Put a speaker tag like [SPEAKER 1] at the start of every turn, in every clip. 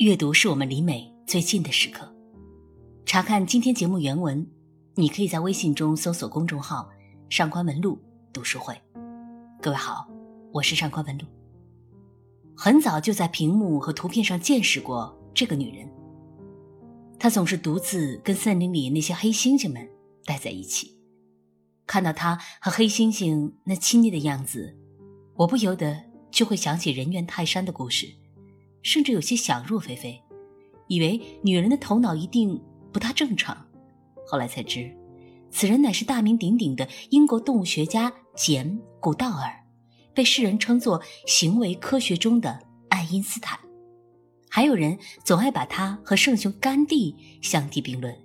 [SPEAKER 1] 阅读是我们离美最近的时刻。查看今天节目原文，你可以在微信中搜索公众号“上官文露读书会”。各位好，我是上官文露。很早就在屏幕和图片上见识过这个女人。她总是独自跟森林里那些黑猩猩们待在一起。看到她和黑猩猩那亲昵的样子，我不由得就会想起人猿泰山的故事。甚至有些想入非非，以为女人的头脑一定不大正常。后来才知，此人乃是大名鼎鼎的英国动物学家简·古道尔，被世人称作行为科学中的爱因斯坦。还有人总爱把他和圣雄甘地相提并论。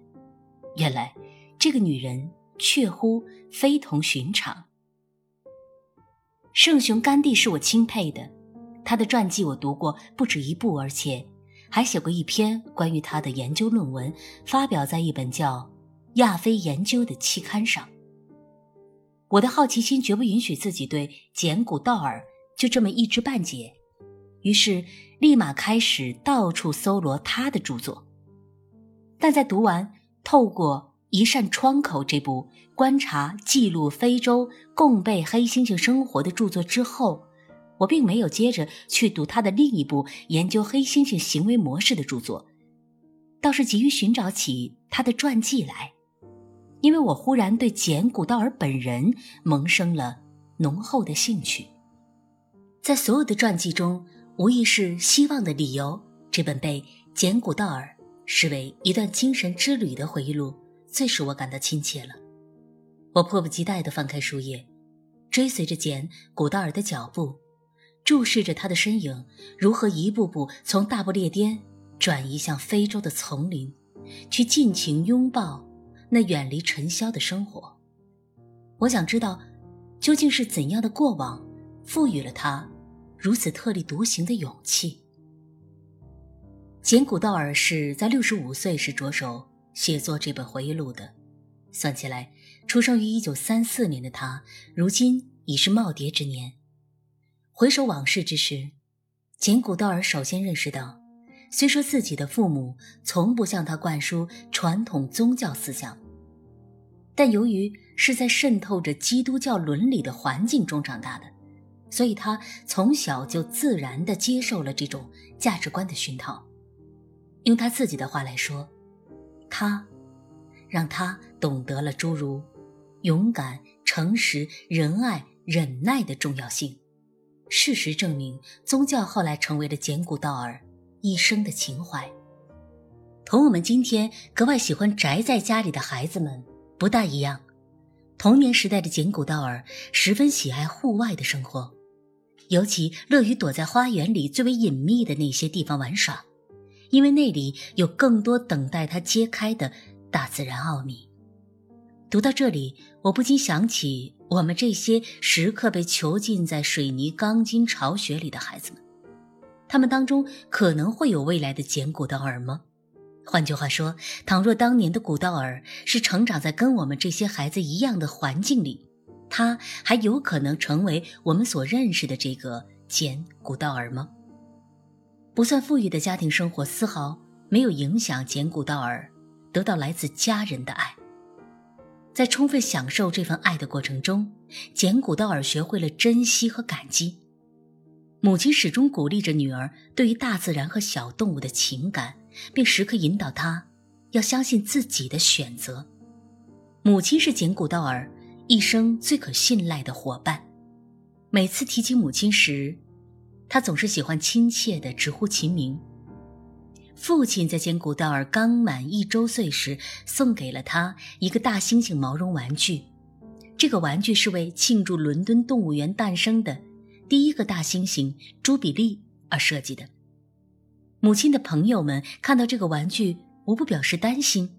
[SPEAKER 1] 原来，这个女人确乎非同寻常。圣雄甘地是我钦佩的。他的传记我读过不止一部，而且还写过一篇关于他的研究论文，发表在一本叫《亚非研究》的期刊上。我的好奇心绝不允许自己对简古道尔就这么一知半解，于是立马开始到处搜罗他的著作。但在读完《透过一扇窗口》这部观察记录非洲共被黑猩猩生活的著作之后，我并没有接着去读他的另一部研究黑猩猩行为模式的著作，倒是急于寻找起他的传记来，因为我忽然对简·古道尔本人萌生了浓厚的兴趣。在所有的传记中，无疑是《希望的理由》这本被简·古道尔视为一段精神之旅的回忆录最使我感到亲切了。我迫不及待地翻开书页，追随着简·古道尔的脚步。注视着他的身影如何一步步从大不列颠转移向非洲的丛林，去尽情拥抱那远离尘嚣的生活。我想知道，究竟是怎样的过往赋予了他如此特立独行的勇气。简·古道尔是在六十五岁时着手写作这本回忆录的，算起来，出生于一九三四年的他，如今已是耄耋之年。回首往事之时，简·古道尔首先认识到，虽说自己的父母从不向他灌输传统宗教思想，但由于是在渗透着基督教伦理的环境中长大的，所以他从小就自然地接受了这种价值观的熏陶。用他自己的话来说，他让他懂得了诸如勇敢、诚实、仁爱、忍耐的重要性。事实证明，宗教后来成为了简·古道尔一生的情怀。同我们今天格外喜欢宅在家里的孩子们不大一样。童年时代的简·古道尔十分喜爱户外的生活，尤其乐于躲在花园里最为隐秘的那些地方玩耍，因为那里有更多等待他揭开的大自然奥秘。读到这里，我不禁想起。我们这些时刻被囚禁在水泥钢筋巢穴里的孩子们，他们当中可能会有未来的简·古道尔吗？换句话说，倘若当年的古道尔是成长在跟我们这些孩子一样的环境里，他还有可能成为我们所认识的这个简·古道尔吗？不算富裕的家庭生活丝毫没有影响简·古道尔得到来自家人的爱。在充分享受这份爱的过程中，简·古道尔学会了珍惜和感激。母亲始终鼓励着女儿对于大自然和小动物的情感，并时刻引导她要相信自己的选择。母亲是简·古道尔一生最可信赖的伙伴。每次提起母亲时，他总是喜欢亲切地直呼其名。父亲在简·古道尔刚满一周岁时，送给了他一个大猩猩毛绒玩具。这个玩具是为庆祝伦敦动物园诞生的第一个大猩猩朱比利而设计的。母亲的朋友们看到这个玩具，无不表示担心，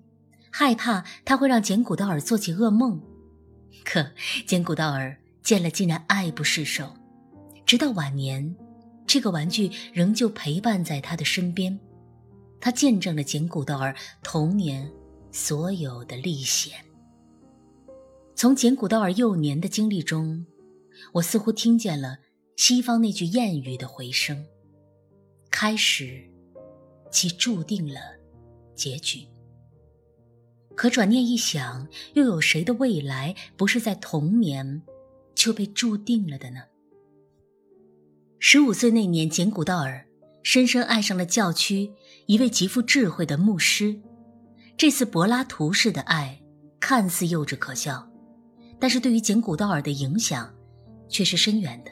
[SPEAKER 1] 害怕它会让简·古道尔做起噩梦。可简·古道尔见了，竟然爱不释手，直到晚年，这个玩具仍旧陪伴在他的身边。他见证了简·古道尔童年所有的历险。从简·古道尔幼年的经历中，我似乎听见了西方那句谚语的回声：“开始即注定了结局。可转念一想，又有谁的未来不是在童年就被注定了的呢？十五岁那年，简古道尔深深爱上了教区一位极富智慧的牧师。这次柏拉图式的爱看似幼稚可笑，但是对于简古道尔的影响却是深远的。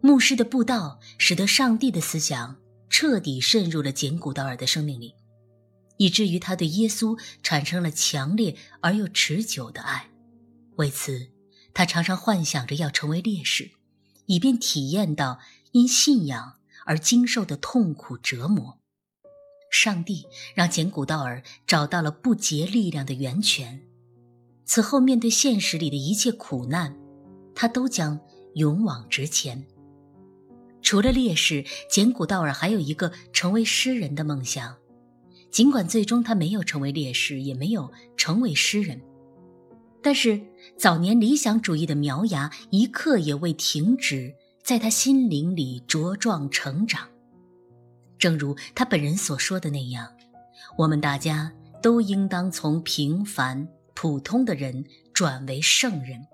[SPEAKER 1] 牧师的布道使得上帝的思想彻底渗入了简古道尔的生命里。以至于他对耶稣产生了强烈而又持久的爱，为此，他常常幻想着要成为烈士，以便体验到因信仰而经受的痛苦折磨。上帝让简古道尔找到了不竭力量的源泉，此后面对现实里的一切苦难，他都将勇往直前。除了烈士，简古道尔还有一个成为诗人的梦想。尽管最终他没有成为烈士，也没有成为诗人，但是早年理想主义的苗芽一刻也未停止在他心灵里茁壮成长。正如他本人所说的那样，我们大家都应当从平凡普通的人转为圣人。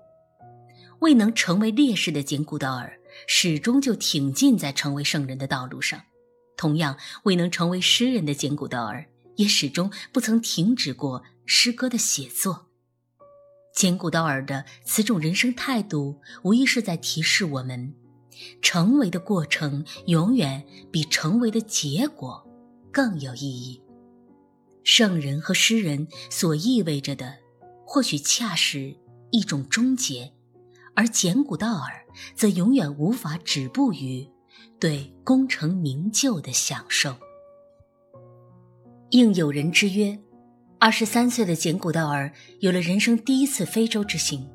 [SPEAKER 1] 未能成为烈士的简古道尔，始终就挺进在成为圣人的道路上。同样未能成为诗人的简古道尔，也始终不曾停止过诗歌的写作。简古道尔的此种人生态度，无疑是在提示我们：成为的过程永远比成为的结果更有意义。圣人和诗人所意味着的，或许恰是一种终结，而简古道尔则永远无法止步于。对功成名就的享受，应有人之约，二十三岁的简古道尔有了人生第一次非洲之行，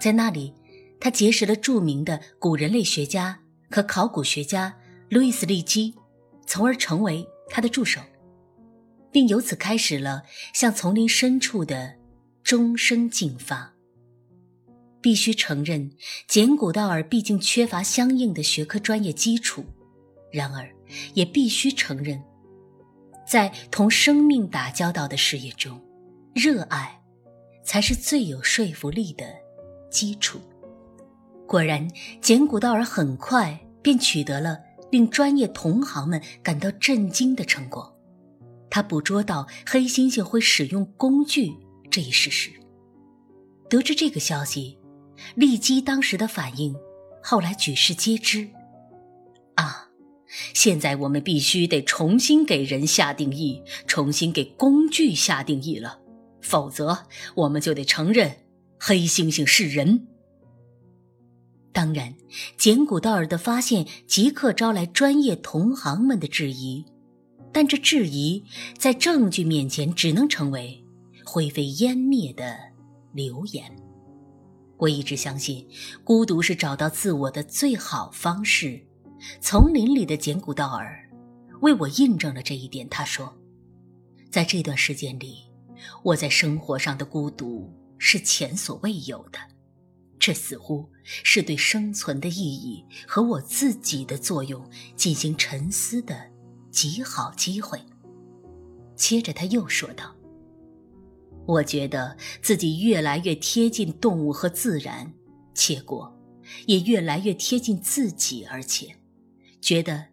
[SPEAKER 1] 在那里，他结识了著名的古人类学家和考古学家路易斯·利基，从而成为他的助手，并由此开始了向丛林深处的终生进发。必须承认，简古道尔毕竟缺乏相应的学科专业基础。然而，也必须承认，在同生命打交道的事业中，热爱才是最有说服力的基础。果然，简古道尔很快便取得了令专业同行们感到震惊的成果。他捕捉到黑猩猩会使用工具这一事实。得知这个消息。利基当时的反应，后来举世皆知。啊，现在我们必须得重新给人下定义，重新给工具下定义了，否则我们就得承认黑猩猩是人。当然，简古道尔的发现即刻招来专业同行们的质疑，但这质疑在证据面前只能成为灰飞烟灭的流言。我一直相信，孤独是找到自我的最好方式。丛林里的简古道尔为我印证了这一点。他说，在这段时间里，我在生活上的孤独是前所未有的。这似乎是对生存的意义和我自己的作用进行沉思的极好机会。接着他又说道。我觉得自己越来越贴近动物和自然，结果也越来越贴近自己，而且觉得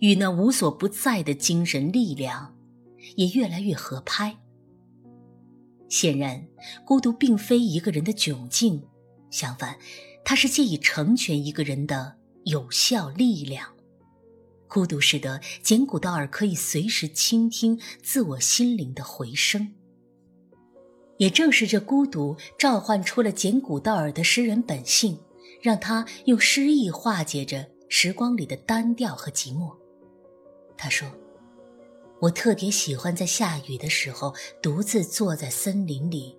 [SPEAKER 1] 与那无所不在的精神力量也越来越合拍。显然，孤独并非一个人的窘境，相反，它是借以成全一个人的有效力量。孤独使得简古道尔可以随时倾听自我心灵的回声。也正是这孤独召唤出了简古道尔的诗人本性，让他用诗意化解着时光里的单调和寂寞。他说：“我特别喜欢在下雨的时候独自坐在森林里，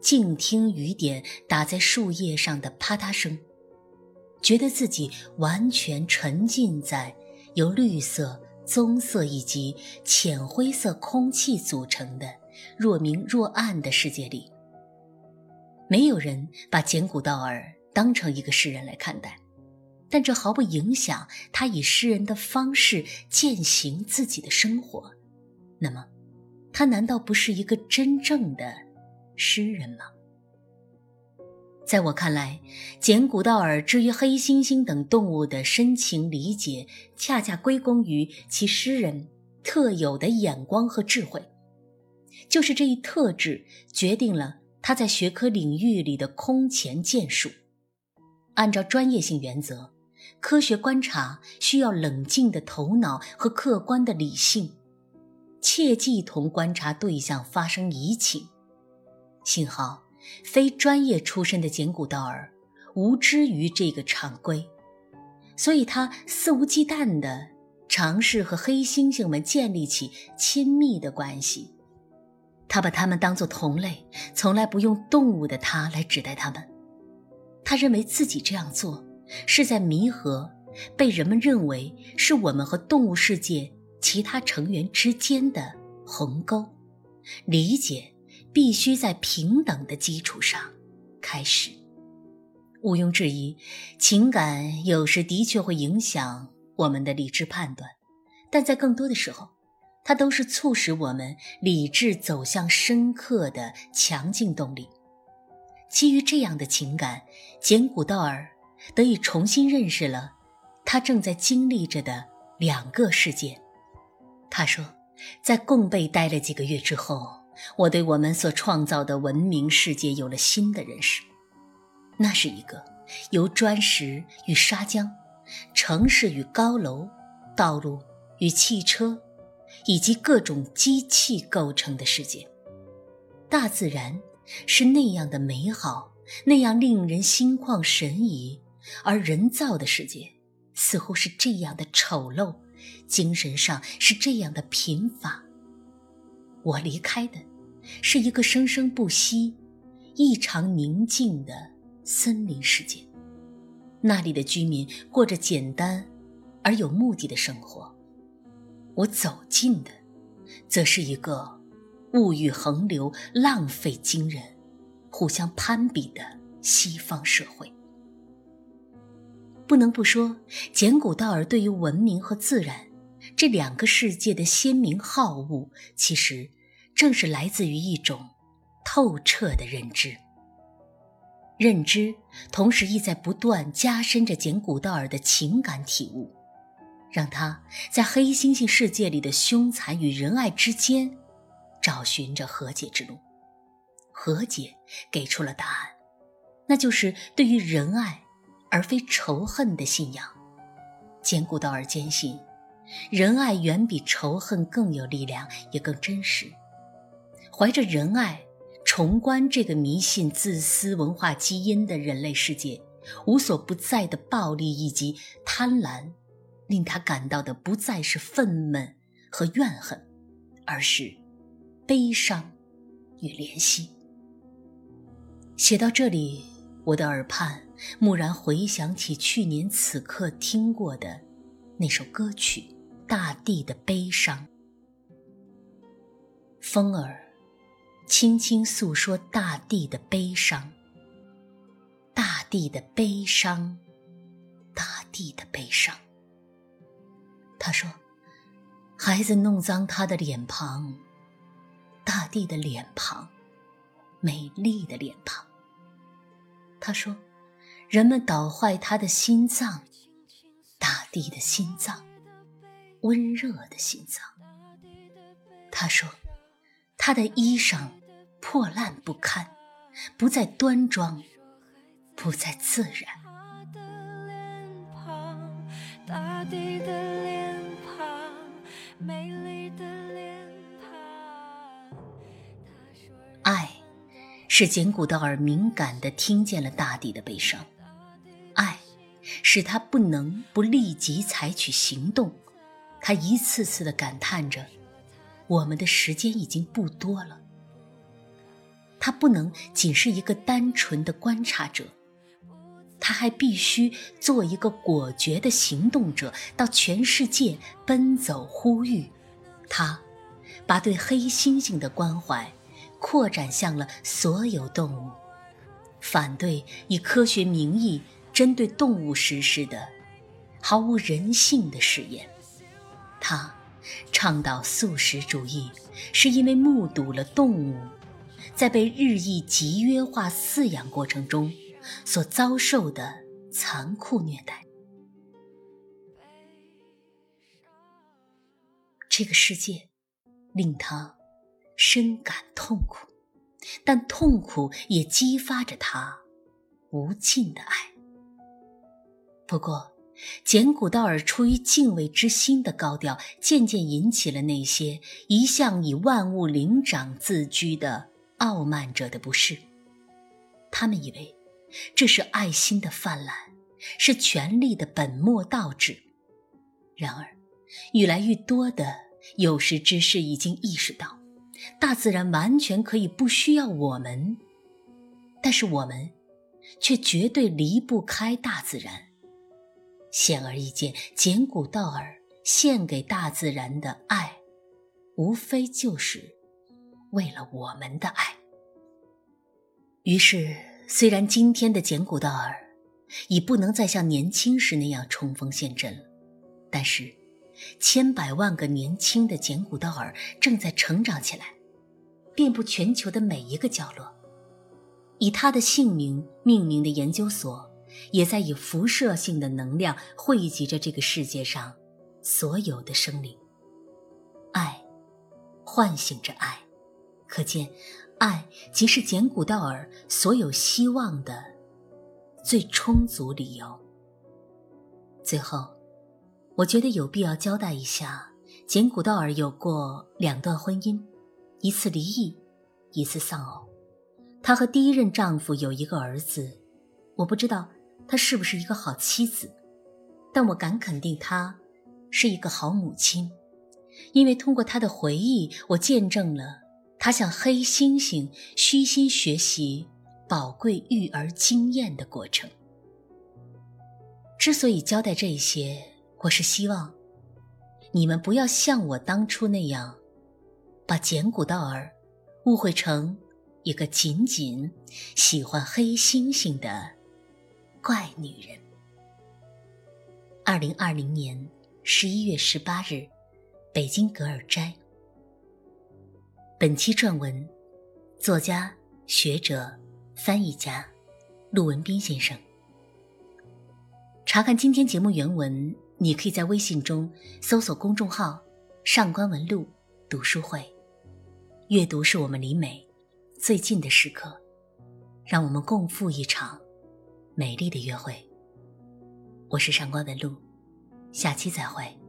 [SPEAKER 1] 静听雨点打在树叶上的啪嗒声，觉得自己完全沉浸在由绿色、棕色以及浅灰色空气组成的。”若明若暗的世界里，没有人把简古道尔当成一个诗人来看待。但这毫不影响他以诗人的方式践行自己的生活。那么，他难道不是一个真正的诗人吗？在我看来，简·古道尔之于黑猩猩等动物的深情理解，恰恰归功于其诗人特有的眼光和智慧。就是这一特质，决定了他在学科领域里的空前建树。按照专业性原则，科学观察需要冷静的头脑和客观的理性，切忌同观察对象发生移情。幸好，非专业出身的简古道尔无知于这个常规，所以他肆无忌惮地尝试和黑猩猩们建立起亲密的关系。他把他们当作同类，从来不用动物的他来指代他们。他认为自己这样做是在弥合被人们认为是我们和动物世界其他成员之间的鸿沟。理解必须在平等的基础上开始。毋庸置疑，情感有时的确会影响我们的理智判断，但在更多的时候。它都是促使我们理智走向深刻的强劲动力。基于这样的情感，简·古道尔得以重新认识了他正在经历着的两个世界。他说，在贡贝待了几个月之后，我对我们所创造的文明世界有了新的认识。那是一个由砖石与砂浆、城市与高楼、道路与汽车。以及各种机器构成的世界，大自然是那样的美好，那样令人心旷神怡，而人造的世界似乎是这样的丑陋，精神上是这样的贫乏。我离开的是一个生生不息、异常宁静的森林世界，那里的居民过着简单而有目的的生活。我走进的，则是一个物欲横流、浪费惊人、互相攀比的西方社会。不能不说，简·古道尔对于文明和自然这两个世界的鲜明好恶，其实正是来自于一种透彻的认知。认知同时亦在不断加深着简·古道尔的情感体悟。让他在黑猩猩世界里的凶残与仁爱之间，找寻着和解之路。和解给出了答案，那就是对于仁爱而非仇恨的信仰。简·古道尔坚信，仁爱远比仇恨更有力量，也更真实。怀着仁爱，重观这个迷信自私文化基因的人类世界，无所不在的暴力以及贪婪。令他感到的不再是愤懑和怨恨，而是悲伤与怜惜。写到这里，我的耳畔蓦然回想起去年此刻听过的那首歌曲《大地的悲伤》。风儿轻轻诉说大地的悲伤，大地的悲伤，大地的悲伤。他说：“孩子弄脏他的脸庞，大地的脸庞，美丽的脸庞。”他说：“人们捣坏他的心脏，大地的心脏，温热的心脏。”他说：“他的衣裳破烂不堪，不再端庄，不再自然。”爱，使简古道尔敏感地听见了大地的悲伤。爱，使他不能不立即采取行动。他一次次地感叹着：“我们的时间已经不多了。”他不能仅是一个单纯的观察者，他还必须做一个果决的行动者，到全世界奔走呼吁。他，把对黑猩猩的关怀。扩展向了所有动物，反对以科学名义针对动物实施的毫无人性的实验。他倡导素食主义，是因为目睹了动物在被日益集约化饲养过程中所遭受的残酷虐待。这个世界令他深感痛苦，但痛苦也激发着他无尽的爱。不过，简古道尔出于敬畏之心的高调，渐渐引起了那些一向以万物灵长自居的傲慢者的不是。他们以为这是爱心的泛滥，是权力的本末倒置。然而，愈来愈多的有识之士已经意识到，大自然完全可以不需要我们，但是我们却绝对离不开大自然。显而易见，简古道尔献给大自然的爱，无非就是为了我们的爱。于是，虽然今天的简古道尔已不能再像年轻时那样冲锋陷阵了，但是，千百万个年轻的简古道尔正在成长起来，遍布全球的每一个角落。以他的姓名命名的研究所。也在以辐射性的能量汇集着这个世界上所有的生灵。爱，唤醒着爱，可见，爱即是简古道尔所有希望的最充足理由。最后，我觉得有必要交代一下，简古道尔有过两段婚姻，一次离异，一次丧偶。她和第一任丈夫有一个儿子，我不知道。她是不是一个好妻子？但我敢肯定，她是一个好母亲，因为通过她的回忆，我见证了他向黑猩猩虚心学习宝贵育儿经验的过程。之所以交代这些，我是希望你们不要像我当初那样，把简古道尔误会成一个仅仅喜欢黑猩猩的。怪女人。二零二零年十一月十八日，北京格尔斋。本期撰文，作家、学者、翻译家陆文斌先生。查看今天节目原文，你可以在微信中搜索公众号“上官文录读书会”。阅读是我们离美最近的时刻，让我们共赴一场。美丽的约会。我是上官文露，下期再会。